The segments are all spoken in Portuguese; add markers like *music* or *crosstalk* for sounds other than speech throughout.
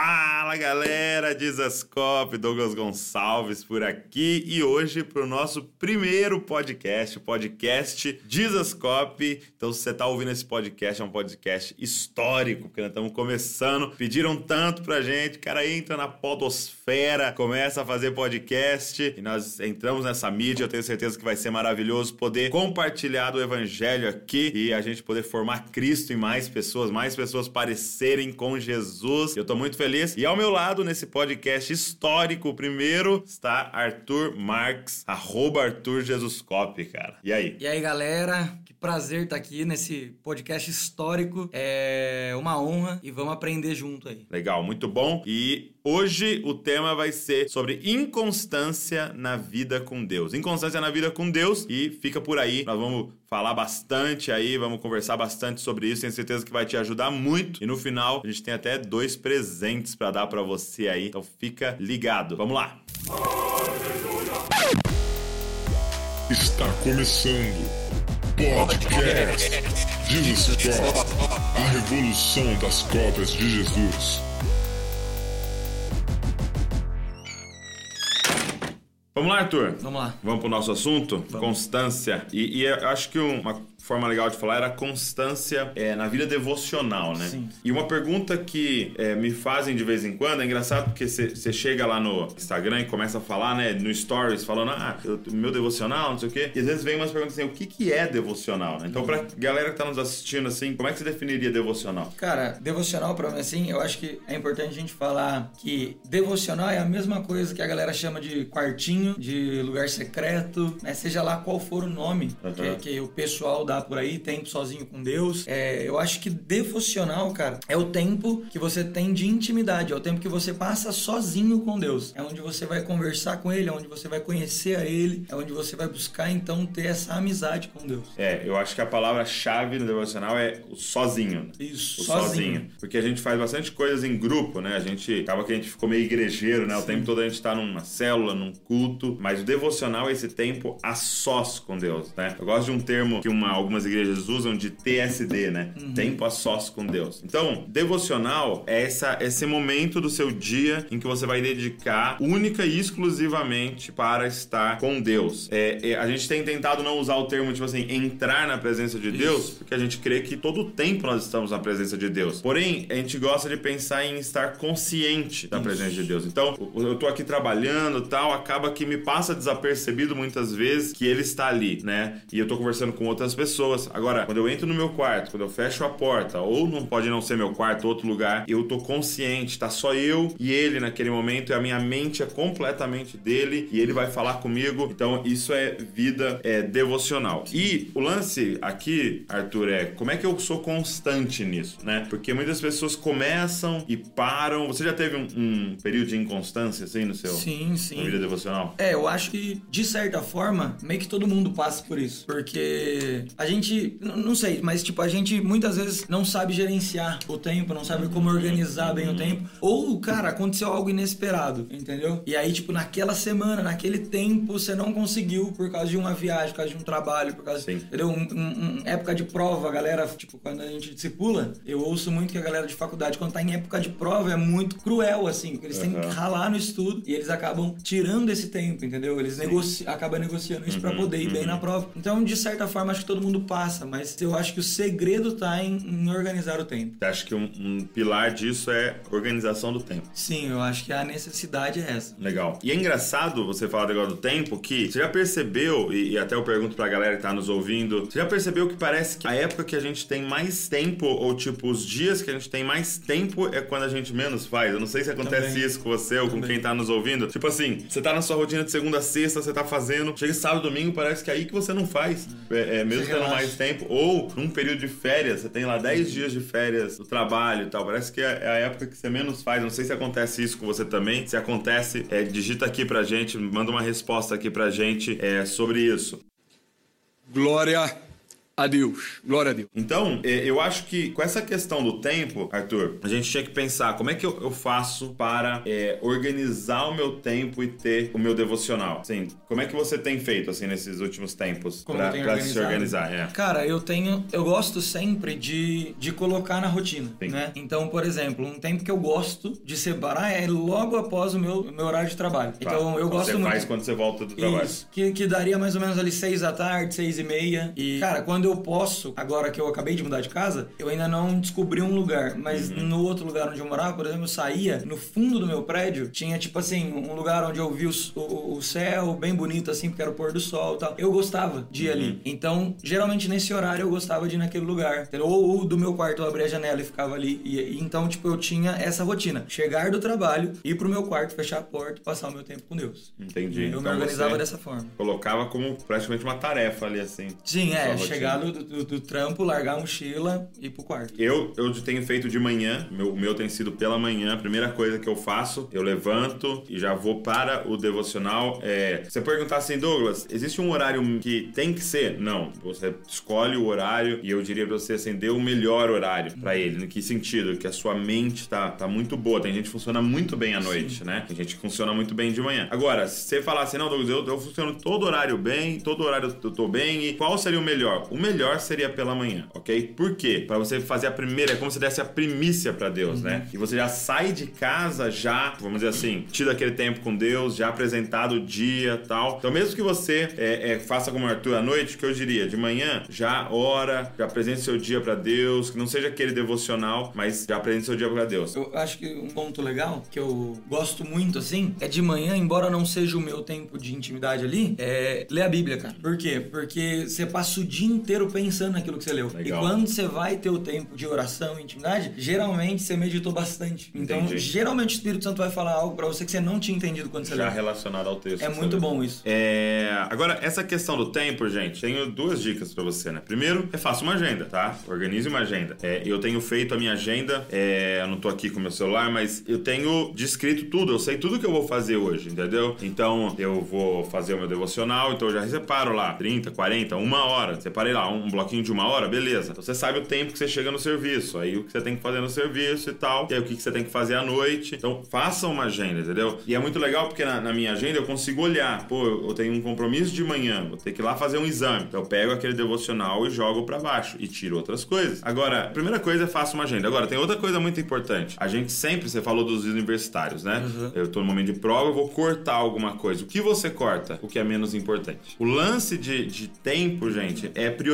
Bye. Fala galera, Dizascope, Douglas Gonçalves por aqui e hoje para o nosso primeiro podcast, o podcast Dizascope. Então, se você está ouvindo esse podcast, é um podcast histórico, porque nós estamos começando. Pediram tanto pra gente, cara, entra na podosfera, começa a fazer podcast e nós entramos nessa mídia. Eu tenho certeza que vai ser maravilhoso poder compartilhar do evangelho aqui e a gente poder formar Cristo em mais pessoas, mais pessoas parecerem com Jesus. Eu tô muito feliz. E ao meu lado, nesse podcast histórico, primeiro está Arthur Marques, arroba Arthur Jesuscop, cara. E aí? E aí, galera? Prazer estar aqui nesse podcast histórico. É uma honra e vamos aprender junto aí. Legal, muito bom. E hoje o tema vai ser sobre inconstância na vida com Deus. Inconstância na vida com Deus e fica por aí. Nós vamos falar bastante aí, vamos conversar bastante sobre isso. Tenho certeza que vai te ajudar muito. E no final, a gente tem até dois presentes para dar para você aí. Então fica ligado. Vamos lá. Está começando Podcast Jesus Cop, a revolução das cópias de Jesus. Vamos lá, Arthur? Vamos lá. Vamos pro nosso assunto? Constância. E, e eu acho que uma forma legal de falar era constância é, na vida devocional, né? Sim. E uma pergunta que é, me fazem de vez em quando, é engraçado porque você chega lá no Instagram e começa a falar, né, no Stories, falando, ah, eu, meu devocional, não sei o quê. E às vezes vem umas perguntas assim, o que, que é devocional, né? Então, pra galera que tá nos assistindo, assim, como é que você definiria devocional? Cara, devocional pra mim, assim, eu acho que é importante a gente falar que devocional é a mesma coisa que a galera chama de quartinho, de lugar secreto, né? Seja lá qual for o nome Uhum. que, que o pessoal dá por aí, tempo sozinho com Deus. É, eu acho que devocional, cara, é o tempo que você tem de intimidade, é o tempo que você passa sozinho com Deus. É onde você vai conversar com Ele, é onde você vai conhecer a Ele, é onde você vai buscar, então, ter essa amizade com Deus. É, eu acho que a palavra-chave no devocional é o sozinho. né? Isso, O sozinho. sozinho. Porque a gente faz bastante coisas em grupo, né? A gente acaba que a gente ficou meio igrejeiro, né? O tempo todo a gente tá numa célula, num culto. Mas o devocional é esse tempo a sós com Deus, né? Eu gosto de um termo que uma, algumas igrejas usam de TSD, né? Tempo a sós com Deus. Então, devocional é essa, esse momento do seu dia em que você vai dedicar única e exclusivamente para estar com Deus. É, é, a gente tem tentado não usar o termo, tipo assim, entrar na presença de Deus, porque a gente crê que todo o tempo nós estamos na presença de Deus. Porém, a gente gosta de pensar em estar consciente da presença de Deus. Então, eu eu tô aqui trabalhando tal, acaba que me passa desapercebido muitas vezes que ele está ali, né? E eu tô conversando com outras pessoas. Agora, quando eu entro no meu quarto, quando eu fecho a porta, ou não pode não ser meu quarto, outro lugar, eu tô consciente, tá só eu e ele naquele momento, e a minha mente é completamente dele, e ele vai falar comigo. Então, isso é vida é, devocional. E o lance aqui, Arthur, é como é que eu sou constante nisso, né? Porque muitas pessoas começam e param. Você já teve um, um período de inconstância, assim, no seu Sim, sim. vida devocional? É, eu acho que, de certa forma, meio que todo mundo passa por isso. Porque a gente, não sei, mas tipo, a gente muitas vezes não sabe gerenciar o tempo, não sabe como organizar bem o tempo. Ou, cara, aconteceu algo inesperado, entendeu? E aí, tipo, naquela semana, naquele tempo, você não conseguiu por causa de uma viagem, por causa de um trabalho, por causa, Sim. entendeu? Um, um- um- época de prova, a galera, tipo, quando a gente discipula, eu ouço muito que a galera de faculdade, quando tá em época de prova, é muito cruel, assim, porque eles têm que ralar no estudo e eles acabam tirando esse tempo, entendeu? Eles negoci acabam negociando isso pra poder ir bem na prova. Então, de certa forma, acho que todo mundo passa, mas eu acho que o segredo tá em, em organizar o tempo. Você acha que um, um pilar disso é organização do tempo? Sim, eu acho que a necessidade é essa. Legal. E é engraçado você falar negócio do tempo que você já percebeu, e, e até eu pergunto pra galera que tá nos ouvindo, você já percebeu que parece que a época que a gente tem mais tempo, ou tipo, os dias que a gente tem mais tempo é quando a gente menos faz? Eu não sei se acontece Também. isso com você ou com Também. quem tá nos ouvindo. Tipo assim, você tá na sua rotina de segunda a sexta, você tá fazendo, chega sábado domingo, parece que é aí que você não faz. É, é, mesmo Mais tempo. Ou num período de férias, você tem lá 10 dias de férias do trabalho e tal. Parece que é é a época que você menos faz. Não sei se acontece isso com você também. Se acontece, é, digita aqui pra gente, manda uma resposta aqui pra gente é, sobre isso. Glória a Deus. Glória a Deus. Então, é, eu acho que com essa questão do tempo, Arthur, a gente tinha que pensar como é que eu, faço para é, organizar o meu tempo e ter o meu devocional. Assim, como é que você tem feito assim nesses últimos tempos pra se organizar? É. Cara, eu tenho. Eu gosto sempre de, de colocar na rotina, Sim. né? Então, por exemplo, um tempo que eu gosto de separar é logo após o meu, o meu horário de trabalho. Tá. Então, eu gosto você muito. faz quando você volta do trabalho. Isso, que, que daria mais ou menos ali seis da tarde, seis e meia. E, cara, quando eu posso, agora que eu acabei de mudar de casa, eu ainda não descobri um lugar. Mas Uhum. no outro lugar onde eu morava, por exemplo, eu saía, no fundo do meu prédio, tinha tipo assim, um lugar onde eu via o, o- o céu bem bonito, assim, porque era o pôr do sol e tal. Eu gostava de ir Uhum. ali. Então, geralmente nesse horário eu gostava de ir naquele lugar. Ou, ou do meu quarto eu abria a janela e ficava ali. E, e então, tipo, eu tinha essa rotina. Chegar do trabalho, ir pro meu quarto, fechar a porta passar o meu tempo com Deus. Entendi. Eu Então me organizava dessa forma. Colocava como praticamente uma tarefa ali, assim. Sim, é, rotina. Chegar do, do, do trampo, largar a mochila e ir pro quarto. Eu, eu tenho feito de manhã, meu, o meu tem sido pela manhã. A primeira coisa que eu faço, eu levanto e já vou para o devocional. É, você perguntar assim, Douglas, existe um horário que tem que ser? Não. Você escolhe o horário e eu diria pra você assim, dê o melhor horário pra ele. Em que sentido? Que a sua mente tá, tá muito boa. Tem gente que funciona muito bem à noite, né? Tem gente que funciona muito bem de manhã. Agora, se você falar assim, não, Douglas, eu, eu funciono todo horário bem, todo horário eu tô bem, e qual seria o melhor? O melhor seria pela manhã, ok? Por quê? Pra você fazer a primeira, é como se desse a primícia pra Deus, né? E você já sai de casa já, vamos dizer assim, tido aquele tempo com Deus, já apresentado o dia tal. Então, mesmo que você é, é, faça como Arthur à noite, que eu diria, de manhã, já ora, já apresente seu dia pra Deus, que não seja aquele devocional, mas já apresente seu dia pra Deus. Eu acho que um ponto legal que eu gosto muito, assim, é de manhã, embora não seja o meu tempo de intimidade ali, é ler a Bíblia, cara. Por quê? Porque você passa o dia inteiro pensando naquilo que você leu. Legal. E quando você vai ter o tempo de oração e intimidade, geralmente você meditou bastante. Então, Entendi. geralmente o Espírito Santo vai falar algo pra você que você não tinha entendido quando você Já leu. relacionado ao texto. É muito leu. bom isso. É, Agora, essa questão do tempo, gente, tenho duas dicas pra você, né? Primeiro, é faça uma agenda, tá? Organize uma agenda. É, eu tenho feito a minha agenda, é, eu não tô aqui com meu celular, mas eu tenho descrito tudo, eu sei tudo que eu vou fazer hoje, entendeu? Então, eu vou fazer o meu devocional, então eu já separo lá 30, 40, uma hora. Separei lá um bloquinho de uma hora, beleza. Então, você sabe o tempo que você chega no serviço, aí o que você tem que fazer no serviço e tal, e aí o que você tem que fazer à noite. Então, faça uma agenda, entendeu? E é muito legal porque na, na minha agenda eu consigo olhar, pô, eu tenho um compromisso de manhã, vou ter que ir lá fazer um exame. Então, eu pego aquele devocional e jogo pra baixo e tiro outras coisas. Agora, a primeira coisa é faça uma agenda. Agora, tem outra coisa muito importante. A gente sempre, você falou dos universitários, né? Eu tô no momento de prova, eu vou cortar alguma coisa. O que você corta? O que é menos importante. O lance de, de tempo, gente, é prioridade.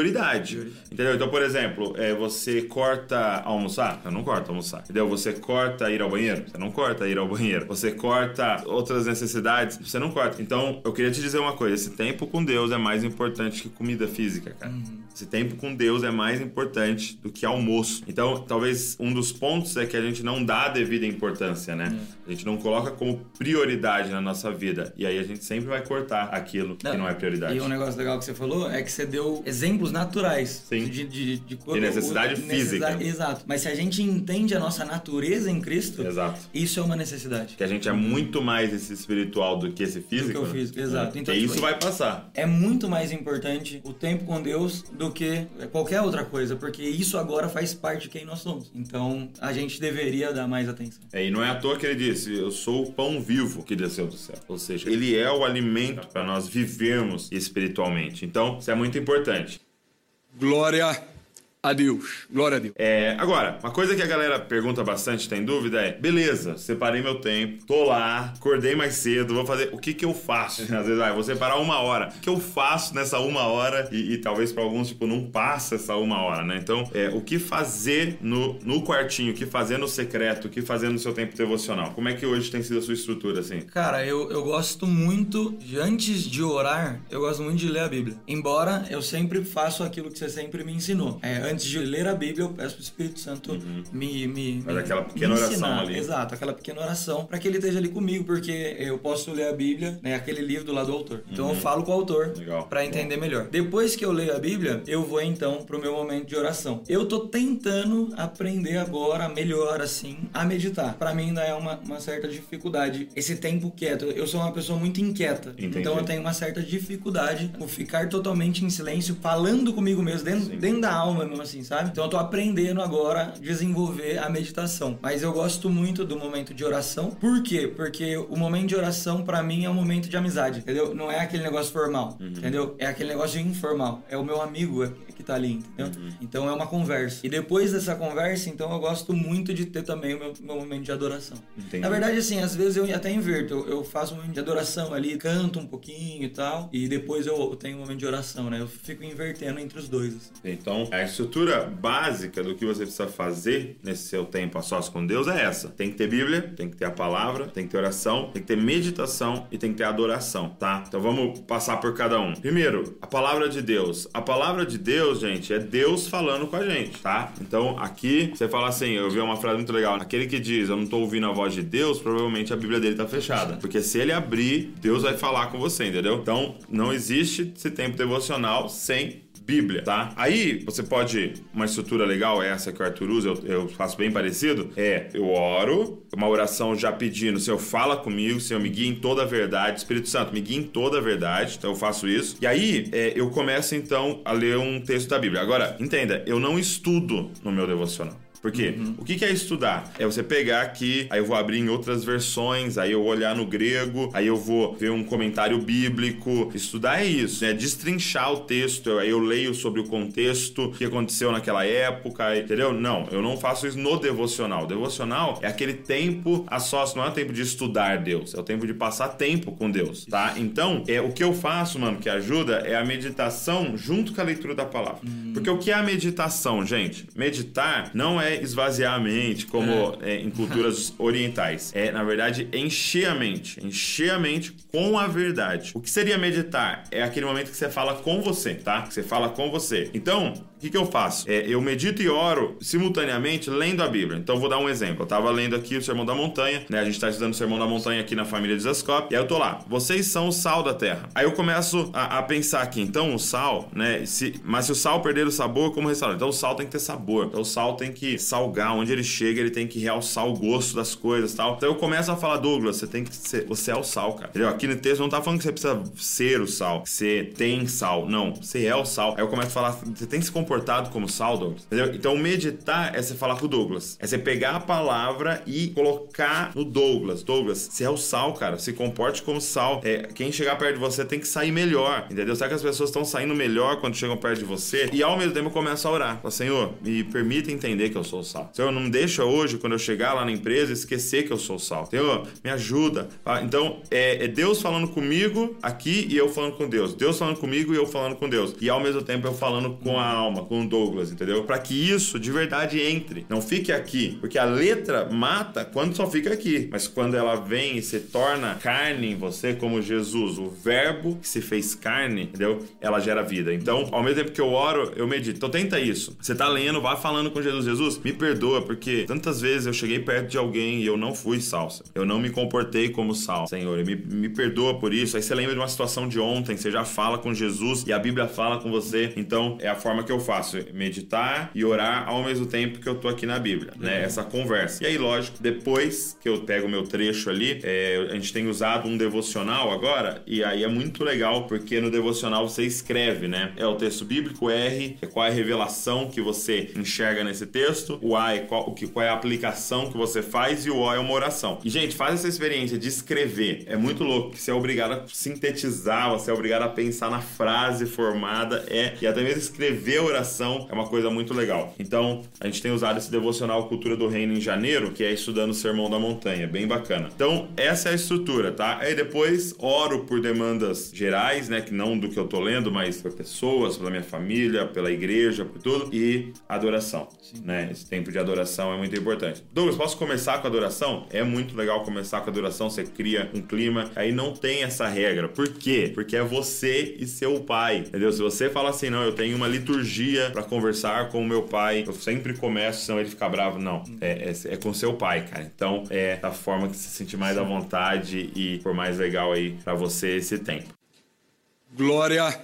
Entendeu? Então, por exemplo, é, você corta almoçar? Você não corta almoçar. Entendeu? Você corta ir ao banheiro? Você não corta ir ao banheiro. Você corta outras necessidades? Você não corta. Então, eu queria te dizer uma coisa: esse tempo com Deus é mais importante que comida física, cara. Esse tempo com Deus é mais importante do que almoço. Então, talvez um dos pontos é que a gente não dá a devida importância, né? A gente não coloca como prioridade na nossa vida. E aí a gente sempre vai cortar aquilo que não é prioridade. E um negócio legal que você falou é que você deu exemplos naturais. Sim. De, de, de, De necessidade física. Exato. Mas se a gente entende a nossa natureza em Cristo, Exato. isso é uma necessidade. Que a gente é muito mais esse espiritual do que esse físico. o né? físico, exato. É. Então, e tipo, isso vai passar. É muito mais importante o tempo com Deus do que qualquer outra coisa, porque isso agora faz parte de quem nós somos. Então a gente deveria dar mais atenção. É, e não é à toa que ele disse: Eu sou o pão vivo que desceu do céu. Ou seja, ele é o alimento para nós vivermos espiritualmente. Então, isso é muito importante. Glória a Deus. Glória a Deus. É, agora, uma coisa que a galera pergunta bastante, tem dúvida é: beleza, separei meu tempo, tô lá, acordei mais cedo, vou fazer. O que que eu faço? *laughs* Às vezes, ah, vou separar uma hora. O que eu faço nessa uma hora? E, e talvez para alguns, tipo, não passa essa uma hora, né? Então, é, o que fazer no, no quartinho, o que fazer no secreto, o que fazer no seu tempo devocional? Como é que hoje tem sido a sua estrutura, assim? Cara, eu, eu gosto muito, de, antes de orar, eu gosto muito de ler a Bíblia. Embora eu sempre faço aquilo que você sempre me ensinou. É, antes de ler a Bíblia, eu peço pro Espírito Santo me, me, Faz me- aquela pequena me oração ensinar. ali. Exato, aquela pequena oração, para que ele esteja ali comigo, porque eu posso ler a Bíblia, né, aquele livro do lado do autor. Então eu falo com o autor Uhum. Para entender melhor. Depois que eu leio a Bíblia, eu vou então pro meu momento de oração. Eu tô tentando aprender agora melhor assim a meditar. Para mim ainda é uma, uma certa dificuldade esse tempo quieto. Eu sou uma pessoa muito inquieta, Entendi. então eu tenho uma certa dificuldade por ficar totalmente em silêncio, falando comigo mesmo dentro, dentro da alma mesmo assim, sabe? Então eu tô aprendendo agora a desenvolver a meditação. Mas eu gosto muito do momento de oração. Por quê? Porque o momento de oração para mim é um momento de amizade, entendeu? Não é aquele negócio formal, entendeu? É aquele negócio informal. É o meu amigo é- que tá ali, entendeu? Então é uma conversa. E depois dessa conversa, então eu gosto muito de ter também o meu, meu momento de adoração. Entendi. Na verdade, assim, às vezes eu até inverto. Eu, eu faço um momento de adoração ali, canto um pouquinho e tal. E depois eu tenho um momento de oração, né? Eu fico invertendo entre os dois. assim. Então, a estrutura básica do que você precisa fazer nesse seu tempo a sós com Deus é essa. Tem que ter Bíblia, tem que ter a palavra, tem que ter oração, tem que ter meditação e tem que ter adoração, tá? Então vamos passar por cada um. Primeiro, a palavra de Deus. A palavra de Deus, gente, é Deus falando com a gente, tá? Então, aqui você fala assim, eu vi uma frase muito legal. Aquele que diz, eu não tô ouvindo a voz de Deus, provavelmente a Bíblia dele tá fechada. Porque se ele abrir, Deus vai falar com você, entendeu? Então, não existe esse tempo devocional sem Bíblia, tá? Aí você pode. Uma estrutura legal, é essa que o Arthur usa, eu, eu faço bem parecido. É, eu oro, uma oração já pedindo, Senhor, fala comigo, Senhor, me guia em toda a verdade. Espírito Santo, me guia em toda a verdade. Então eu faço isso. E aí é, eu começo então a ler um texto da Bíblia. Agora, entenda, eu não estudo no meu devocional. Por quê? O que é estudar? É você pegar aqui, aí eu vou abrir em outras versões, aí eu vou olhar no grego, aí eu vou ver um comentário bíblico. Estudar é isso, é destrinchar o texto, aí eu leio sobre o contexto, o que aconteceu naquela época, entendeu? Não, eu não faço isso no devocional. O devocional é aquele tempo a sós, não é o tempo de estudar Deus, é o tempo de passar tempo com Deus, tá? Então, é o que eu faço, mano, que ajuda é a meditação junto com a leitura da palavra. Porque o que é a meditação, gente? Meditar não é esvaziar a mente, como é, em culturas *laughs* orientais. É, na verdade, encher a mente. Encher a mente com a verdade. O que seria meditar? É aquele momento que você fala com você, tá? Que você fala com você. Então, que, que eu faço? É, eu medito e oro simultaneamente lendo a Bíblia. Então, vou dar um exemplo. Eu tava lendo aqui o Sermão da Montanha, né? A gente tá estudando o Sermão da Montanha aqui na família de Zascope. E aí eu tô lá. Vocês são o sal da terra. Aí eu começo a, a pensar aqui. Então, o sal, né? Se, mas se o sal perder o sabor, como restaurar? Então, o sal tem que ter sabor. Então, o sal tem que salgar. Onde ele chega, ele tem que realçar o gosto das coisas tal. Então, eu começo a falar, Douglas, você tem que ser... Você é o sal, cara. Entendeu? Aqui no texto não tá falando que você precisa ser o sal. Que você tem sal. Não. Você é o sal. Aí eu começo a falar, você tem que se como sal, Douglas. Entendeu? Então, meditar é você falar com o Douglas. É você pegar a palavra e colocar no Douglas. Douglas, você é o sal, cara. Se comporte como sal. É, quem chegar perto de você tem que sair melhor. Entendeu? Sabe que as pessoas estão saindo melhor quando chegam perto de você? E ao mesmo tempo eu começo a orar. Falo, Senhor, me permita entender que eu sou o sal. Senhor, não me deixa hoje, quando eu chegar lá na empresa, esquecer que eu sou o sal. Senhor, me ajuda. Então, é, é Deus falando comigo aqui e eu falando com Deus. Deus falando comigo e eu falando com Deus. E ao mesmo tempo eu falando com a alma, com o Douglas, entendeu? Para que isso de verdade entre. Não fique aqui. Porque a letra mata quando só fica aqui. Mas quando ela vem e se torna carne em você, como Jesus, o verbo que se fez carne, entendeu? Ela gera vida. Então, ao mesmo tempo que eu oro, eu medito. Então tenta isso. Você tá lendo, vai falando com Jesus. Jesus, me perdoa, porque tantas vezes eu cheguei perto de alguém e eu não fui salsa. Eu não me comportei como sal, Senhor. Me, me perdoa por isso. Aí você lembra de uma situação de ontem, você já fala com Jesus e a Bíblia fala com você. Então, é a forma que eu faço. Meditar e orar ao mesmo tempo que eu tô aqui na Bíblia, né? Essa conversa. E aí, lógico, depois que eu pego o meu trecho ali, é, a gente tem usado um devocional agora, e aí é muito legal, porque no devocional você escreve, né? É o texto bíblico, R, é qual é a revelação que você enxerga nesse texto, o A é qual, o que, qual é a aplicação que você faz, e o O é uma oração. E, gente, faz essa experiência de escrever. É muito louco, que você é obrigado a sintetizar, você é obrigado a pensar na frase formada, é, e até mesmo escrever a oração é uma coisa muito legal. Então, a gente tem usado esse devocional Cultura do Reino em janeiro, que é estudando o Sermão da Montanha, bem bacana. Então, essa é a estrutura, tá? Aí depois oro por demandas gerais, né, que não do que eu tô lendo, mas por pessoas, pela minha família, pela igreja, por tudo, e adoração, né? Esse tempo de adoração é muito importante. Douglas, posso começar com a adoração? É muito legal começar com a adoração, você cria um clima, aí não tem essa regra. Por quê? Porque é você e seu pai, entendeu? Se você fala assim, não, eu tenho uma liturgia dia para conversar com o meu pai, eu sempre começo, senão ele fica bravo. Não, é, é, é com seu pai, cara. Então é da forma que você se sentir mais à vontade e for mais legal aí para você esse tempo. Glória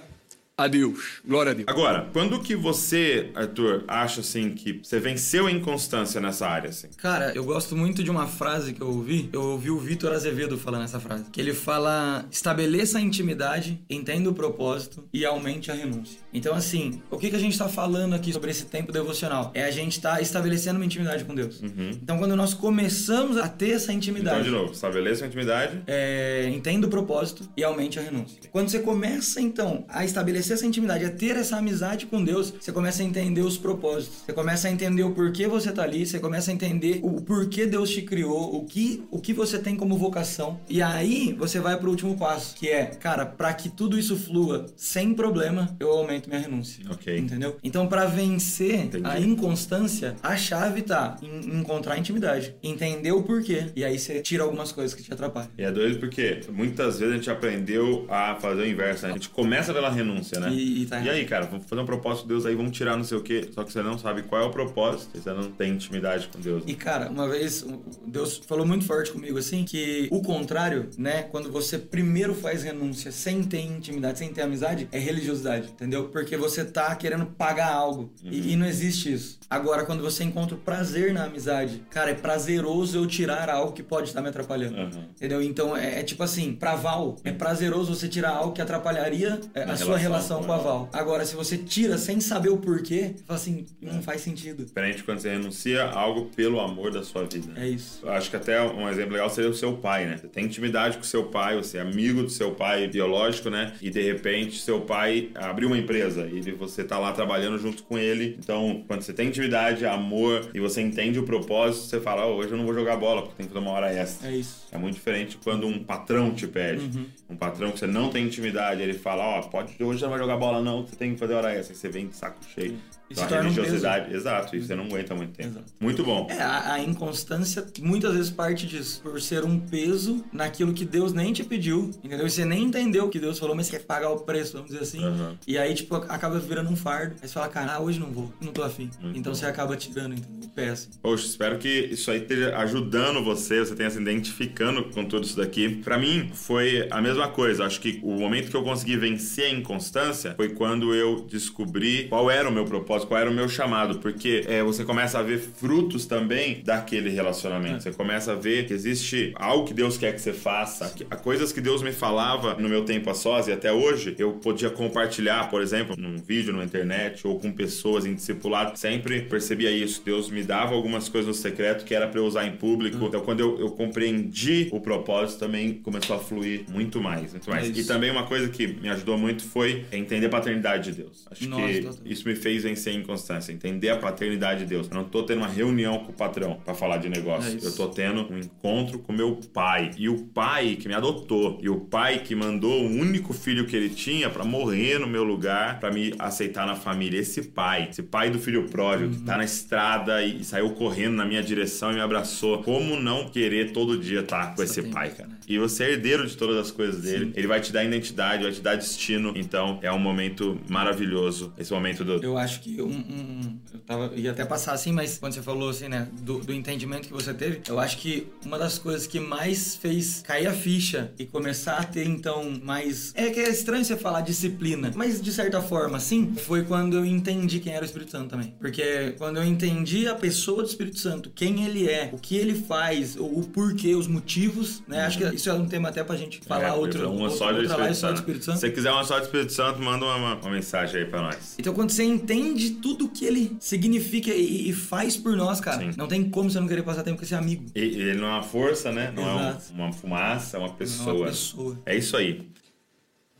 a Deus. Glória a Deus. Agora, quando que você, Arthur, acha assim que você venceu a inconstância nessa área assim? Cara, eu gosto muito de uma frase que eu ouvi. Eu ouvi o Vitor Azevedo falando essa frase. Que ele fala: estabeleça a intimidade, entenda o propósito e aumente a renúncia. Então, assim, o que, que a gente está falando aqui sobre esse tempo devocional? É a gente estar tá estabelecendo uma intimidade com Deus. Uhum. Então, quando nós começamos a ter essa intimidade. Então, de novo, estabeleça a intimidade. É, entenda o propósito e aumente a renúncia. Quando você começa, então, a estabelecer essa intimidade, a ter essa amizade com Deus, você começa a entender os propósitos. Você começa a entender o porquê você tá ali, você começa a entender o porquê Deus te criou, o que, o que você tem como vocação. E aí você vai pro último passo, que é, cara, para que tudo isso flua sem problema, eu aumento minha renúncia. Ok. Entendeu? Então, para vencer Entendi. a inconstância, a chave tá em encontrar intimidade, entender o porquê. E aí você tira algumas coisas que te atrapalham. E é doido porque muitas vezes a gente aprendeu a fazer o inverso, né? A gente começa pela renúncia, né? E, e, tá e aí, cara, vamos fazer um propósito de Deus aí, vamos tirar não sei o quê. Só que você não sabe qual é o propósito, você não tem intimidade com Deus. E, cara, uma vez, Deus falou muito forte comigo assim, que o contrário, né, quando você primeiro faz renúncia sem ter intimidade, sem ter amizade, é religiosidade, entendeu? Porque você tá querendo pagar algo. Uhum. E, e, não existe isso. Agora, quando você encontra o prazer na amizade, cara, é prazeroso eu tirar algo que pode estar me atrapalhando. Uhum. Entendeu? Então, é, é, tipo assim, pra Val, é prazeroso você tirar algo que atrapalharia é, a sua relação com a Val. Agora, se você tira sem saber o porquê, fala assim, não faz sentido. Diferente quando você renuncia a algo pelo amor da sua vida. É isso. Eu acho que até um exemplo legal seria o seu pai, né? Você tem intimidade com o seu pai, você é amigo do seu pai biológico, né? E de repente seu pai abriu uma empresa e você tá lá trabalhando junto com ele. Então, quando você tem intimidade, amor e você entende o propósito, você fala, oh, hoje eu não vou jogar bola porque tem que fazer uma hora extra. É isso. É muito diferente quando um patrão te pede. Uhum. Um patrão que você não tem intimidade, ele fala, ó, oh, pode, hoje você não vai jogar bola não, você tem que fazer hora extra. Aí você vem de saco cheio. E então, a religiosidade, um exato, e você não aguenta muito tempo. Exato. Muito bom. É, a, a, inconstância muitas vezes parte disso, por ser um peso naquilo que Deus nem te pediu, entendeu? E você nem entendeu o que Deus falou, mas você quer pagar o preço, vamos dizer assim. Uhum. E aí, tipo, acaba virando um fardo. Aí você fala, cara, ah, hoje não vou, não tô afim. Muito então bom. você acaba tirando o pé, assim. Poxa, espero que isso aí esteja ajudando você, você tenha se identificando com tudo isso daqui. Para mim, foi a mesma coisa. Acho que o momento que eu consegui vencer a inconstância foi quando eu descobri qual era o meu propósito, qual era o meu chamado, porque é, você começa a ver frutos também daquele relacionamento. É. Você começa a ver que existe algo que Deus quer que você faça, que, coisas que Deus me falava no meu tempo a sós e até hoje eu podia compartilhar, por exemplo, num vídeo na internet ou com pessoas em discipulado. Sempre percebia isso. Deus me dava algumas coisas no secreto que era para eu usar em público. Uhum. Então, quando eu, eu, compreendi o propósito, também começou a fluir muito mais. Muito mais. É e também uma coisa que me ajudou muito foi entender a paternidade de Deus. Acho Nossa, que isso me fez vencer a inconstância, entender a paternidade de Deus. Eu não tô tendo uma reunião com o patrão para falar de negócio. É eu tô tendo um encontro com meu pai. E o pai que me adotou, e o pai que mandou o único filho que ele tinha para morrer no meu lugar, para me aceitar na família. Esse pai, esse pai do filho pródigo uhum. que tá na estrada e, e, saiu correndo na minha direção e me abraçou. Como não querer todo dia estar tá com Só esse pai, cara? E você é herdeiro de todas as coisas dele. Sim. Ele vai te dar identidade, vai te dar destino. Então é um momento maravilhoso esse momento do. Eu acho que um, um, eu tava, ia até passar assim, mas quando você falou assim, né, do, do, entendimento que você teve, eu acho que uma das coisas que mais fez cair a ficha e começar a ter então mais. É que é estranho você falar disciplina, mas de certa forma, sim, foi quando eu entendi quem era o Espírito Santo também. Porque quando eu entendi a pessoa do Espírito Santo, quem ele é, o que ele faz, o, o porquê, os motivos, né? Acho que isso é um tema até pra gente falar é, outro, uma outro, só de Espírito, Santo. Espírito Santo. Se você quiser uma só do Espírito Santo, manda uma, uma mensagem aí pra nós. Então quando você entende tudo que ele significa e, e faz por nós, cara, Sim. não tem como você não querer passar tempo com esse amigo. E, ele não é uma força, né? Não Exato. é um, uma fumaça, é uma pessoa. É uma pessoa. É isso aí.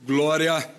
Glória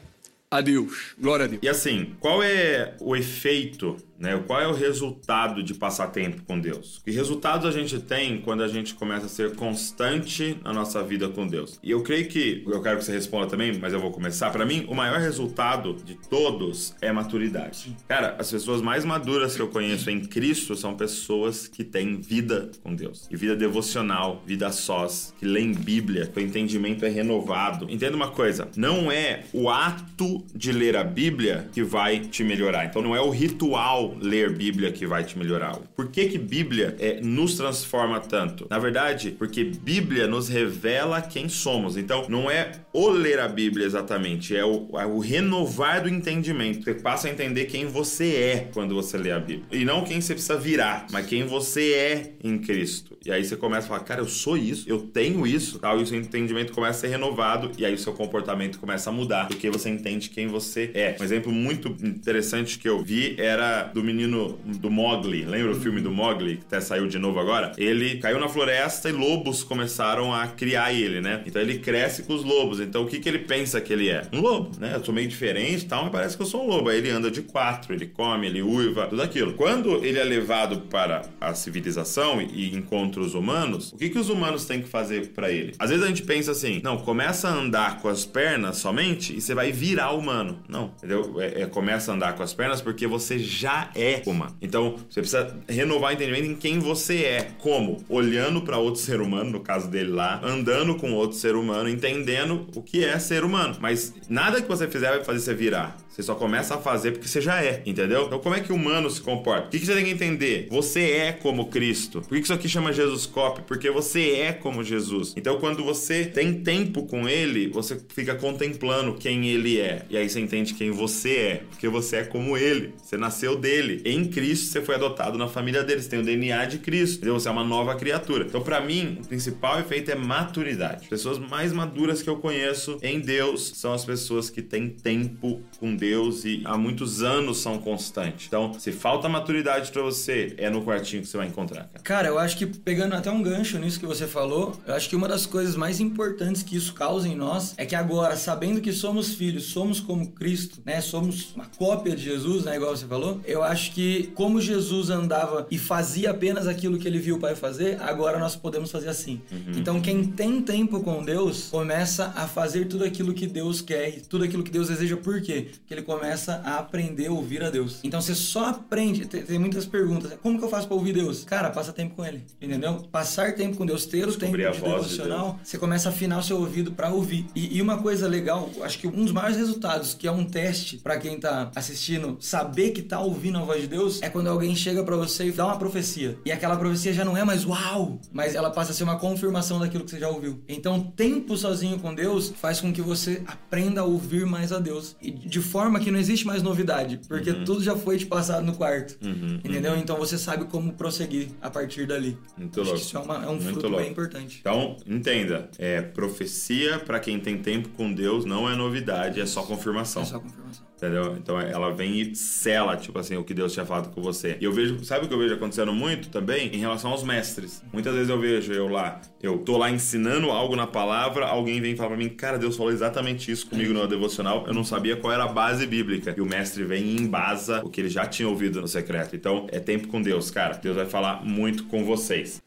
a Deus. Glória a Deus. E assim, qual é o efeito Né? Qual é o resultado de passar tempo com Deus? Que resultados a gente tem quando a gente começa a ser constante na nossa vida com Deus? E eu creio que, eu quero que você responda também, mas eu vou começar. Para mim, o maior resultado de todos é maturidade. Cara, as pessoas mais maduras que eu conheço em Cristo são pessoas que têm vida com Deus. E vida devocional, vida sós, que leem Bíblia, que o entendimento é renovado. Entenda uma coisa, não é o ato de ler a Bíblia que vai te melhorar. Então não é o ritual ler Bíblia que vai te melhorar. Por que, que Bíblia é, nos transforma tanto? Na verdade, porque Bíblia nos revela quem somos. Então, não é o ler a Bíblia exatamente, é o, é o renovar do entendimento. Você passa a entender quem você é quando você lê a Bíblia. E não quem você precisa virar, mas quem você é em Cristo. E aí você começa a falar, cara, eu sou isso, eu tenho isso, tal, e o seu entendimento começa a ser renovado, e aí o seu comportamento começa a mudar, porque você entende quem você é. Um exemplo muito interessante que eu vi era do menino do Mogli. Lembra o filme do Mogli, que até saiu de novo agora? Ele caiu na floresta e lobos começaram a criar ele, né? Então ele cresce com os lobos. Então o que, que ele pensa que ele é? Um lobo, né? Eu sou meio diferente e tal, mas parece que eu sou um lobo. Aí ele anda de quatro, ele come, ele uiva, tudo aquilo. Quando ele é levado para a civilização e encontra os humanos, o que, que os humanos têm que fazer para ele? Às vezes a gente pensa assim, não, começa a andar com as pernas somente e você vai virar humano. Não, entendeu? É, é, começa a andar com as pernas porque você já é humano. Então, você precisa renovar o entendimento em quem você é. Como? Olhando para outro ser humano, no caso dele lá, andando com outro ser humano, entendendo o que é ser humano. Mas nada que você fizer vai fazer você virar. Você só começa a fazer porque você já é, entendeu? Então, como é que o humano se comporta? O que, você tem que entender? Você é como Cristo. Por que isso aqui chama Jesus Cop? Porque você é como Jesus. Então, quando você tem tempo com ele, você fica contemplando quem ele é. E aí você entende quem você é. Porque você é como ele. Você nasceu dele. Em Cristo, você foi adotado na família dele. Você tem o DNA de Cristo. Entendeu? Você é uma nova criatura. Então, para mim, o principal efeito é maturidade. As pessoas mais maduras que eu conheço em Deus são as pessoas que têm tempo com Deus Deus e há muitos anos são constantes. Então, se falta maturidade para você, é no quartinho que você vai encontrar. Cara. cara, eu acho que pegando até um gancho nisso que você falou, eu acho que uma das coisas mais importantes que isso causa em nós é que agora, sabendo que somos filhos, somos como Cristo, né? Somos uma cópia de Jesus, né? Igual você falou. Eu acho que como Jesus andava e fazia apenas aquilo que ele viu o Pai fazer, agora nós podemos fazer assim. Uhum. Então, quem tem tempo com Deus começa a fazer tudo aquilo que Deus quer e tudo aquilo que Deus deseja. Por quê? Porque ele começa a aprender a ouvir a Deus. Então você só aprende. Tem, tem muitas perguntas. Como que eu faço para ouvir Deus? Cara, passa tempo com Ele. Entendeu? Passar tempo com Deus, ter o tempo de devocional, de você começa a afinar o seu ouvido para ouvir. E, e, uma coisa legal, acho que um dos maiores resultados, que é um teste para quem tá assistindo, saber que tá ouvindo a voz de Deus, é quando alguém chega para você e dá uma profecia. E aquela profecia já não é mais uau, mas ela passa a ser uma confirmação daquilo que você já ouviu. Então, tempo sozinho com Deus faz com que você aprenda a ouvir mais a Deus. E de forma forma que não existe mais novidade, porque uhum. tudo já foi te passado no quarto. Uhum, entendeu? Uhum. Então você sabe como prosseguir a partir dali. Muito louco. Isso é, uma, é um Muito fruto louco. bem importante. Então, entenda, é profecia para quem tem tempo com Deus não é novidade, é só confirmação. É só confirmação. Entendeu? Então ela vem e sela, tipo assim, o que Deus tinha falado com você. E eu vejo, sabe o que eu vejo acontecendo muito também? Em relação aos mestres. Muitas vezes eu vejo eu lá, eu tô lá ensinando algo na palavra, alguém vem falar pra mim, cara, Deus falou exatamente isso comigo no devocional, eu não sabia qual era a base bíblica. E o mestre vem e embasa o que ele já tinha ouvido no secreto. Então é tempo com Deus, cara. Deus vai falar muito com vocês.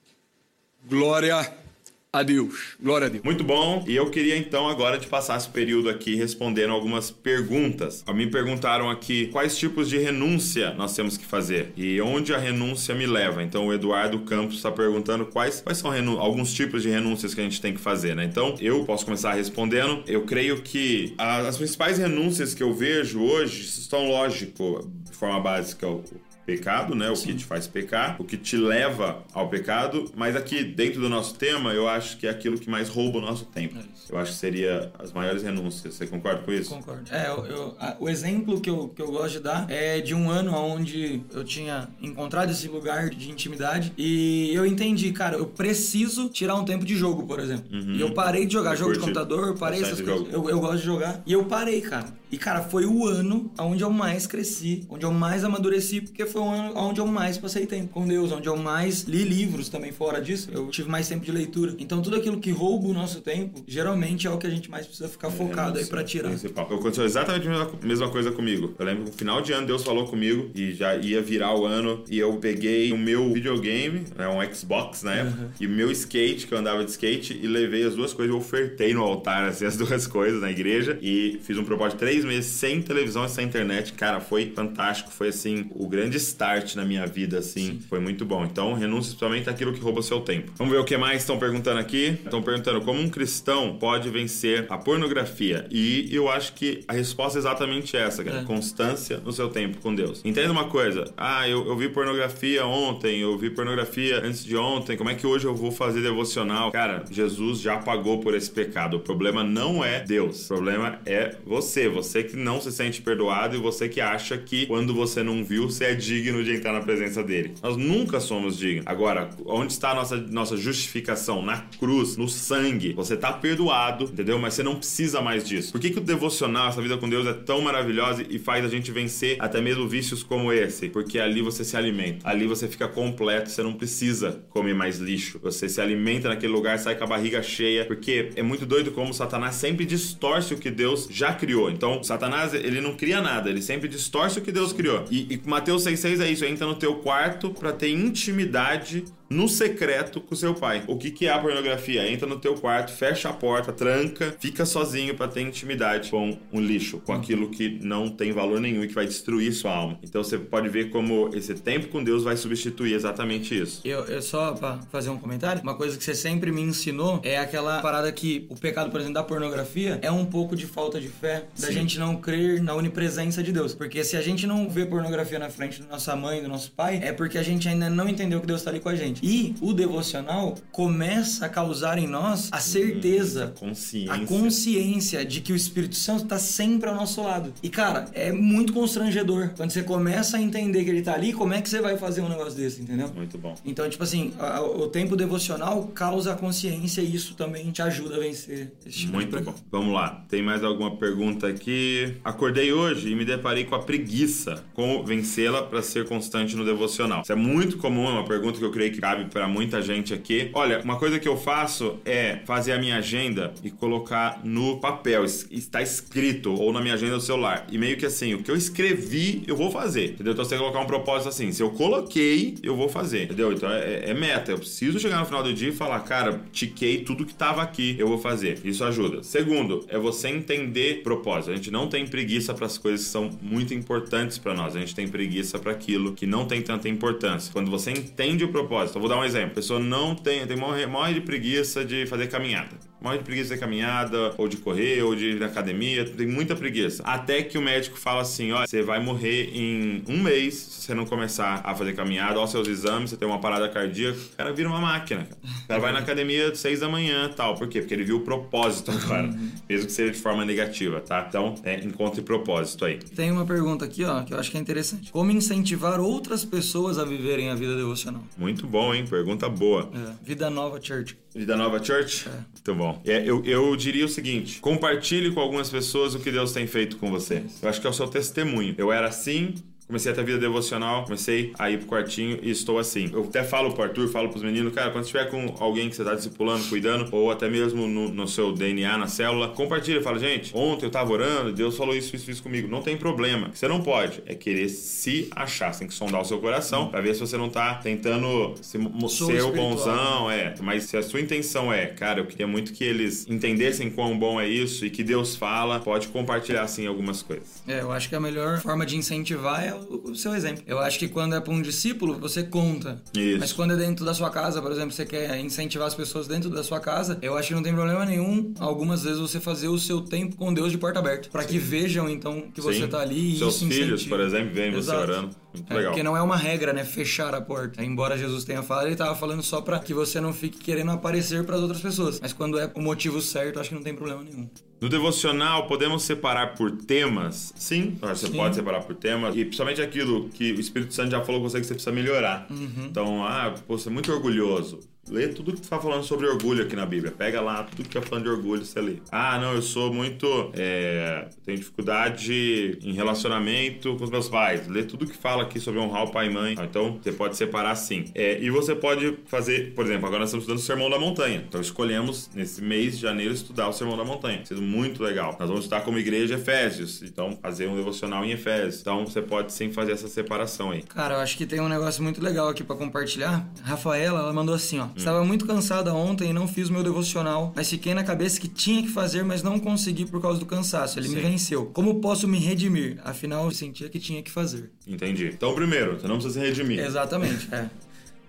Glória a Deus. Glória a Deus. Muito bom. E eu queria então agora te passar esse período aqui respondendo algumas perguntas. Me perguntaram aqui quais tipos de renúncia nós temos que fazer e onde a renúncia me leva. Então o Eduardo Campos está perguntando quais, quais são alguns tipos de renúncias que a gente tem que fazer, né? Então eu posso começar respondendo. Eu creio que as principais renúncias que eu vejo hoje estão, lógico, de forma básica, o pecado, né? O Sim. que te faz pecar, o que te leva ao pecado. Mas aqui, dentro do nosso tema, eu acho que é aquilo que mais rouba o nosso tempo. É eu acho que seria as maiores renúncias. Você concorda com isso? Concordo. É, eu, eu, a, o exemplo que eu, que eu gosto de dar é de um ano onde eu tinha encontrado esse lugar de intimidade e eu entendi, cara, eu preciso tirar um tempo de jogo, por exemplo. Uhum. E eu parei de jogar eu jogo de computador, parei essas coisas. Eu, eu gosto de jogar. E eu parei, cara. E, cara, foi o ano onde eu mais cresci, onde eu mais amadureci, porque foi foi ano onde eu mais passei tempo com Deus, onde eu mais li livros também fora disso. Eu tive mais tempo de leitura. Então tudo aquilo que rouba o nosso tempo, geralmente é o que a gente mais precisa ficar focado É, aí pra tirar. principal. Aconteceu exatamente a mesma, coisa comigo. Eu lembro que no final de ano Deus falou comigo e já ia virar o ano e eu peguei o meu videogame, né, um Xbox na época, e o meu skate, que eu andava de skate, e levei as duas coisas, eu ofertei no altar, assim, *laughs* as duas coisas na igreja e fiz um propósito de três meses sem televisão e sem internet. Cara, foi fantástico. Foi, assim, o grande start na minha vida, assim. Foi muito bom. Então, renúncia principalmente àquilo que rouba seu tempo. Vamos ver o que mais estão perguntando aqui. Estão perguntando como um cristão pode vencer a pornografia. E eu acho que a resposta é exatamente essa, cara. É. Constância no seu tempo com Deus. Entenda uma coisa. Ah, eu, eu vi pornografia ontem, eu vi pornografia antes de ontem. Como é que hoje eu vou fazer devocional? Cara, Jesus já pagou por esse pecado. O problema não é Deus. O problema é você. Você que não se sente perdoado e você que acha que quando você não viu, você é digno de entrar na presença dele. Nós nunca somos dignos. Agora, onde está a nossa, nossa justificação? Na cruz, no sangue. Você tá perdoado, entendeu? Mas você não precisa mais disso. Por que, que o devocional, essa vida com Deus é tão maravilhosa e faz a gente vencer até mesmo vícios como esse? Porque ali você se alimenta. Ali você fica completo, você não precisa comer mais lixo. Você se alimenta naquele lugar, sai com a barriga cheia. Porque é muito doido como Satanás sempre distorce o que Deus já criou. Então, Satanás, ele não cria nada, ele sempre distorce o que Deus criou. E, e Mateus 6,6 é isso: entra no teu quarto pra ter intimidade no secreto com seu pai. O que, que é a pornografia? Entra no teu quarto, fecha a porta, tranca, fica sozinho pra ter intimidade com um lixo, com aquilo que não tem valor nenhum e que vai destruir sua alma. Então você pode ver como esse tempo com Deus vai substituir exatamente isso. Eu, eu só pra fazer um comentário, uma coisa que você sempre me ensinou é aquela parada que o pecado, por exemplo, da pornografia é um pouco de falta de fé, da Sim. gente não crer na onipresença de Deus. Porque se a gente não vê pornografia na frente da nossa mãe, do nosso pai, é porque a gente ainda não entendeu que Deus tá ali com a gente. E o devocional começa a causar em nós a certeza Consciência. a consciência de que o Espírito Santo tá sempre ao nosso lado. E, cara, é muito constrangedor. Quando você começa a entender que ele tá ali, como é que você vai fazer um negócio desse, entendeu? Muito bom. Então, tipo assim, a- o tempo devocional causa a consciência e isso também te ajuda a vencer esse tipo de Muito bom. Vamos lá. Tem mais alguma pergunta aqui? Acordei hoje e me deparei com a preguiça. Como vencê-la para ser constante no devocional? Isso é muito comum, é uma pergunta que eu creio que cabe para muita gente aqui. Olha, uma coisa que eu faço é fazer a minha agenda e colocar no papel. Es- Está escrito ou na minha agenda do celular. E meio que assim, o que eu escrevi, eu vou fazer. Entendeu? Então você tem que colocar um propósito assim. Se eu coloquei, eu vou fazer. Entendeu? Então é, é meta. Eu preciso chegar no final do dia e falar, cara, tiquei tudo que tava aqui, eu vou fazer. Isso ajuda. Segundo, é você entender propósito. A gente não tem preguiça para as coisas que são muito importantes para nós. A gente tem preguiça para aquilo que não tem tanta importância. Quando você entende o propósito, eu vou dar um exemplo. A pessoa não tem, tem morre, morre de preguiça de fazer caminhada. Morre de preguiça de caminhada, ou de correr, ou de ir na academia, tem muita preguiça. Até que o médico fala assim: olha, você vai morrer em um mês se você não começar a fazer caminhada, ó, seus exames, você tem uma parada cardíaca. O cara vira uma máquina, cara. O cara vai na academia às seis da manhã tal. Por quê? Porque ele viu o propósito agora. Mesmo que seja de forma negativa, tá? Então, é, encontre propósito aí. Tem uma pergunta aqui, ó, que eu acho que é interessante. Como incentivar outras pessoas a viverem a vida devocional? Muito bom, hein? Pergunta boa. É, Vida Nova Church. Vida Nova Church? Muito bom. É, eu, eu diria o seguinte: compartilhe com algumas pessoas o que Deus tem feito com você. Eu acho que é o seu testemunho. Eu era assim. Comecei a ter vida devocional, comecei a ir pro quartinho e estou assim. Eu até falo pro Arthur, falo pros meninos, cara, quando estiver com alguém que você tá discipulando, cuidando, ou até mesmo no, no seu DNA, na célula, compartilha. Fala, gente, ontem eu tava orando, Deus falou isso, isso, isso comigo. Não tem problema. Você não pode é querer se achar. Você tem que sondar o seu coração pra ver se você não tá tentando se, Sou ser o bonzão, é. Mas se a sua intenção é, cara, eu queria muito que eles entendessem quão bom é isso e que Deus fala, pode compartilhar sim algumas coisas. É, eu acho que a melhor forma de incentivar é o o seu exemplo. Eu acho que quando é pra um discípulo, você conta. Isso. Mas quando é dentro da sua casa, por exemplo, você quer incentivar as pessoas dentro da sua casa, eu acho que não tem problema nenhum, algumas vezes, você fazer o seu tempo com Deus de porta aberta. Pra que vejam, então, que você Sim. tá ali e Seus isso filhos, incentiva. por exemplo, veem você orando. Muito É, legal. porque não é uma regra, né? Fechar a porta. Embora Jesus tenha falado, ele tava falando só pra que você não fique querendo aparecer pras outras pessoas. Mas quando é o motivo certo, acho que não tem problema nenhum. No devocional, podemos separar por temas? Sim, você Sim. pode separar por temas. E principalmente aquilo que o Espírito Santo já falou com você que você precisa melhorar. Uhum. Então, ah, pô, você é muito orgulhoso. Lê tudo que tá falando sobre orgulho aqui na Bíblia. Pega lá tudo que tá falando de orgulho, você lê. Ah, não, eu sou muito. É, tenho dificuldade em relacionamento com os meus pais. Lê tudo que fala aqui sobre honrar o pai e mãe. Então, você pode separar sim. É, e você pode fazer, por exemplo, agora nós estamos estudando o Sermão da Montanha. Então, escolhemos nesse mês de janeiro estudar o Sermão da Montanha. Sendo muito legal. Nós vamos estudar como igreja Efésios. Então, fazer um devocional em Efésios. Então, você pode sim fazer essa separação aí. Cara, eu acho que tem um negócio muito legal aqui pra compartilhar. Rafaela, ela mandou assim, ó. Estava muito cansada ontem e não fiz o meu devocional, mas fiquei na cabeça que tinha que fazer, mas não consegui por causa do cansaço. Ele me Sim. venceu. Como posso me redimir? Afinal, eu sentia que tinha que fazer. Entendi. Então, primeiro, você não precisa se redimir. Exatamente, é.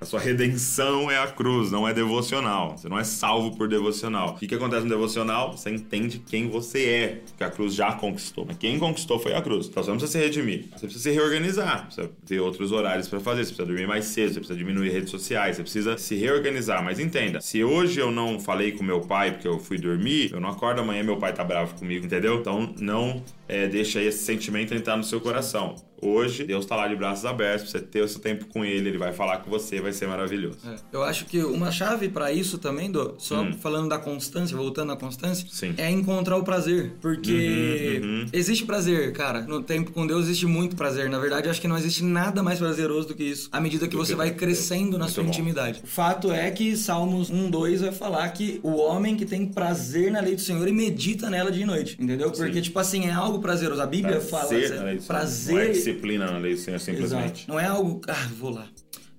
A sua redenção é a cruz, não é devocional. Você não é salvo por devocional. O que, acontece no devocional? Você entende quem você é, que a cruz já conquistou. Mas quem conquistou foi a cruz. Então você não precisa se redimir. Você precisa se reorganizar. Precisa ter outros horários para fazer. Você precisa dormir mais cedo. Você precisa diminuir redes sociais. Você precisa se reorganizar. Mas entenda, se hoje eu não falei com meu pai porque eu fui dormir, eu não acordo amanhã meu pai tá bravo comigo, entendeu? Então não é, deixa esse sentimento entrar no seu coração. Hoje, Deus tá lá de braços abertos, você ter o seu tempo com Ele, Ele vai falar com você, vai ser maravilhoso. É. Eu acho que uma chave pra isso também, do, só Hum. falando da constância, voltando à constância, Sim. é encontrar o prazer. Porque Uhum, uhum. existe prazer, cara. No tempo com Deus existe muito prazer. Na verdade, eu acho que não existe nada mais prazeroso do que isso. À medida que Do você que vai crescendo na Muito sua bom. intimidade. O fato é que Salmos 1, 2 vai falar que o homem que tem prazer na lei do Senhor e medita nela dia e noite. Entendeu? Porque, Sim. tipo assim, é algo prazeroso. A Bíblia fala. Prazer assim, na lei do Senhor. prazer. Não é disciplina na lei do Senhor, Exato. simplesmente. Não é algo, ah, vou lá.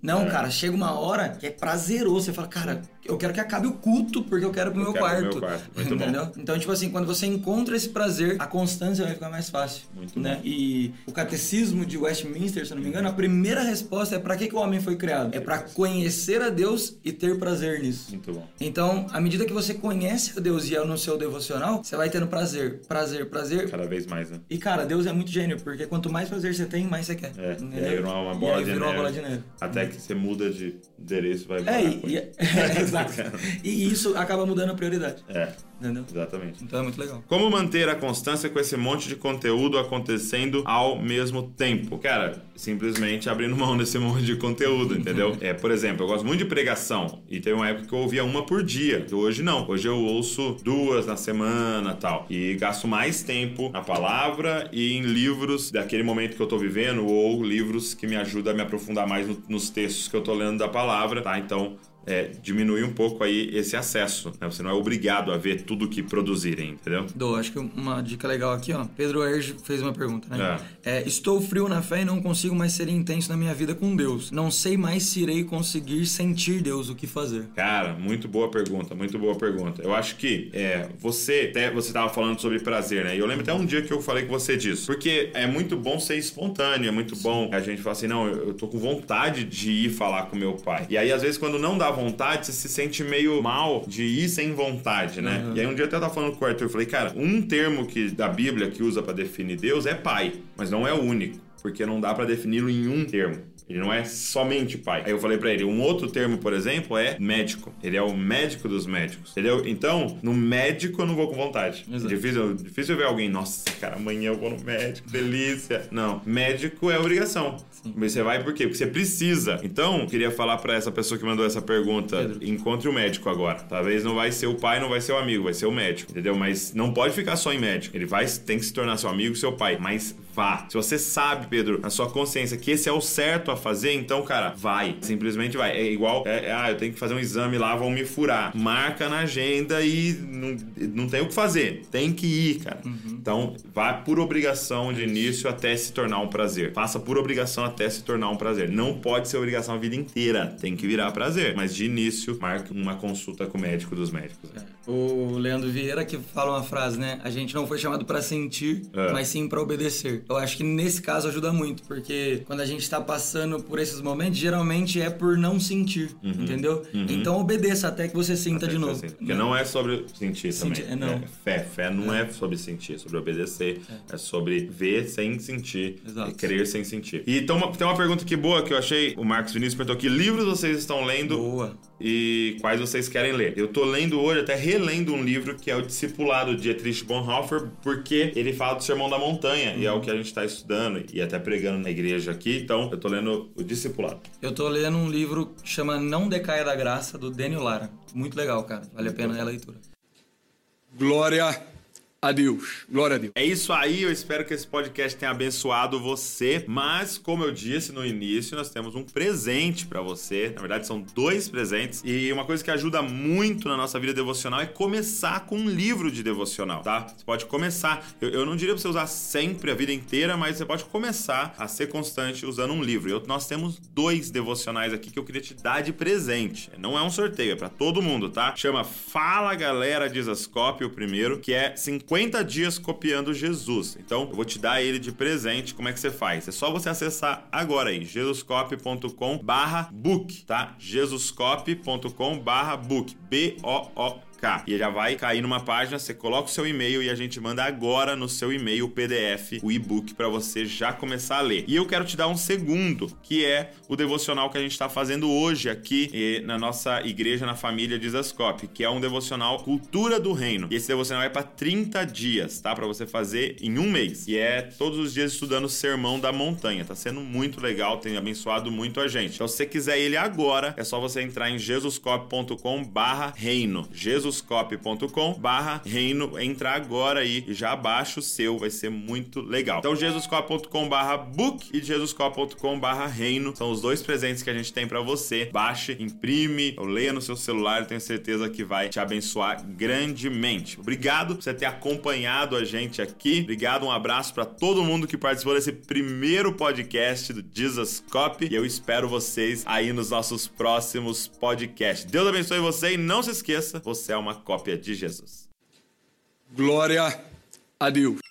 Não, É. cara, chega uma hora que é prazeroso. Você fala, cara, eu quero que acabe o culto porque eu quero pro meu quero quarto. meu quarto. Muito bom. Entendeu? Então, tipo assim, quando você encontra esse prazer, a constância vai ficar mais fácil. Muito né? bom. E o catecismo de Westminster, se eu não me engano, a primeira resposta é pra que, que o homem foi criado? É pra conhecer a Deus e ter prazer nisso. Muito bom. Então, à medida que você conhece a Deus e é no seu devocional, você vai tendo prazer, prazer, prazer. Cada vez mais, né? E, cara, Deus é muito gênio, porque quanto mais prazer você tem, mais você quer. É, e aí virou uma bola de virou uma bola de neve. Até que você muda de endereço vai É, morar com e- ele. é, *laughs* exato. *laughs* E isso acaba mudando a prioridade. É, Entendeu? exatamente. Então é muito legal. Como manter a constância com esse monte de conteúdo acontecendo ao mesmo tempo? Cara, simplesmente abrindo mão desse *laughs* monte de conteúdo, entendeu? É, por exemplo, eu gosto muito de pregação e teve uma época que eu ouvia uma por dia. Hoje não. Hoje eu ouço duas na semana tal. E gasto mais tempo na palavra e em livros daquele momento que eu tô vivendo ou livros que me ajudam a me aprofundar mais no- nos textos que eu tô lendo da palavra, tá? Então, é, diminui um pouco aí esse acesso, né? Você não é obrigado a ver tudo que produzirem, entendeu? Dou, acho que uma dica legal aqui, ó. Pedro Erge fez uma pergunta, né? É. É, estou frio na fé e não consigo mais ser intenso na minha vida com Deus. Não sei mais se irei conseguir sentir Deus o que fazer. Cara, muito boa pergunta, muito boa pergunta. Eu acho que é, você, até você tava falando sobre prazer, né? E eu lembro até um dia que eu falei com você disso. Porque é muito bom ser espontâneo, é muito bom a gente falar assim, não, eu, eu tô com vontade de ir falar com meu pai. E aí, às vezes, quando não dá vontade, você se sente meio mal de ir sem vontade, né? E aí um dia eu até tava falando com o Arthur, eu falei, cara, um termo que da Bíblia que usa pra definir Deus é pai, mas não é o único. Porque não dá pra defini-lo em um termo. Ele não é somente pai. Aí eu falei pra ele, um outro termo, por exemplo, é médico. Ele é o médico dos médicos. Entendeu? Então, no médico eu não vou com vontade. É Exato. difícil, difícil ver alguém, nossa, cara, amanhã eu vou no médico, delícia. Não, médico é obrigação. Mas você vai por quê? Porque você precisa. Então, eu queria falar pra essa pessoa que mandou essa pergunta, Pedro. encontre o médico agora. Talvez não vai ser o pai, não vai ser o amigo, vai ser o médico, entendeu? Mas não pode ficar só em médico. Ele vai, tem que se tornar seu amigo, seu pai. Mas vá. Se você sabe, Pedro, na sua consciência que esse é o certo a fazer, então, cara, vai. Simplesmente vai. É igual, é, é, ah, eu tenho que fazer um exame lá, vão me furar. Marca na agenda e não, não tem o que fazer. Tem que ir, cara. Então, vá por obrigação de início até se tornar um prazer. Faça por obrigação até se tornar um prazer. Não pode ser obrigação a vida inteira. Tem que virar prazer. Mas de início, marque uma consulta com o médico dos médicos. né? O Leandro Vieira que fala uma frase, né? A gente não foi chamado pra sentir, É. mas sim pra obedecer. Eu acho que nesse caso ajuda muito, porque quando a gente tá passando por esses momentos, geralmente é por não sentir, entendeu? Então obedeça até que você sinta Até de que novo. sinta. Porque não é sobre sentir Sentir, também. é, não. É fé. Fé não é. sobre sentir, é sobre obedecer. É, sobre ver sem sentir. Exato. E crer sem sentir. E então, tem uma pergunta aqui boa que eu achei. O Marcos Vinícius perguntou: que livros vocês estão lendo Boa. E quais vocês querem ler. Eu tô lendo hoje, até relendo um livro que é o Discipulado de Dietrich Bonhoeffer, porque ele fala do Sermão da Montanha, e é o que a gente está estudando e até pregando na igreja aqui. Então, eu tô lendo o Discipulado. Eu tô lendo um livro que chama Não Decaia da Graça, do Daniel Lara. Muito legal, cara. Vale a pena a leitura. Glória a Deus. Glória a Deus. É isso aí, eu espero que esse podcast tenha abençoado você. Mas, como eu disse no início, nós temos um presente para você. Na verdade, são dois presentes. E uma coisa que ajuda muito na nossa vida devocional é começar com um livro de devocional, tá? Você pode começar. Eu, eu não diria pra você usar sempre a vida inteira, mas você pode começar a ser constante usando um livro. Eu, nós temos dois devocionais aqui que eu queria te dar de presente. Não é um sorteio, é pra todo mundo, tá? Chama Fala Galera Dizascope, o primeiro, que é 50 50 dias copiando Jesus. Então, eu vou te dar ele de presente. Como é que você faz? É só você acessar agora aí, jesuscop.com/book, tá? jesuscop.com/book. B O O e já vai cair numa página, você coloca o seu e-mail e a gente manda agora no seu e-mail o PDF, o e-book para você já começar a ler. E eu quero te dar um segundo, que é o devocional que a gente está fazendo hoje aqui na nossa igreja na família de Zascope, que é um devocional Cultura do Reino. E esse devocional é para 30 dias, tá? Para você fazer em um mês. E é todos os dias estudando o Sermão da Montanha. Tá sendo muito legal, tem abençoado muito a gente. Então, se você quiser ele agora, é só você entrar em jesuscop.com/reino. Jesus jesuscop.com barra reino. Entra agora aí e já baixa o seu, vai ser muito legal. Então, jesuscop.com barra book e jesuscop.com barra reino são os dois presentes que a gente tem para você. Baixe, imprime, leia no seu celular, tenho certeza que vai te abençoar grandemente. Obrigado por você ter acompanhado a gente aqui. Obrigado, um abraço para todo mundo que participou desse primeiro podcast do Jesus Cop e eu espero vocês aí nos nossos próximos podcasts. Deus abençoe você e não se esqueça, você é uma cópia de Jesus. Glória a Deus.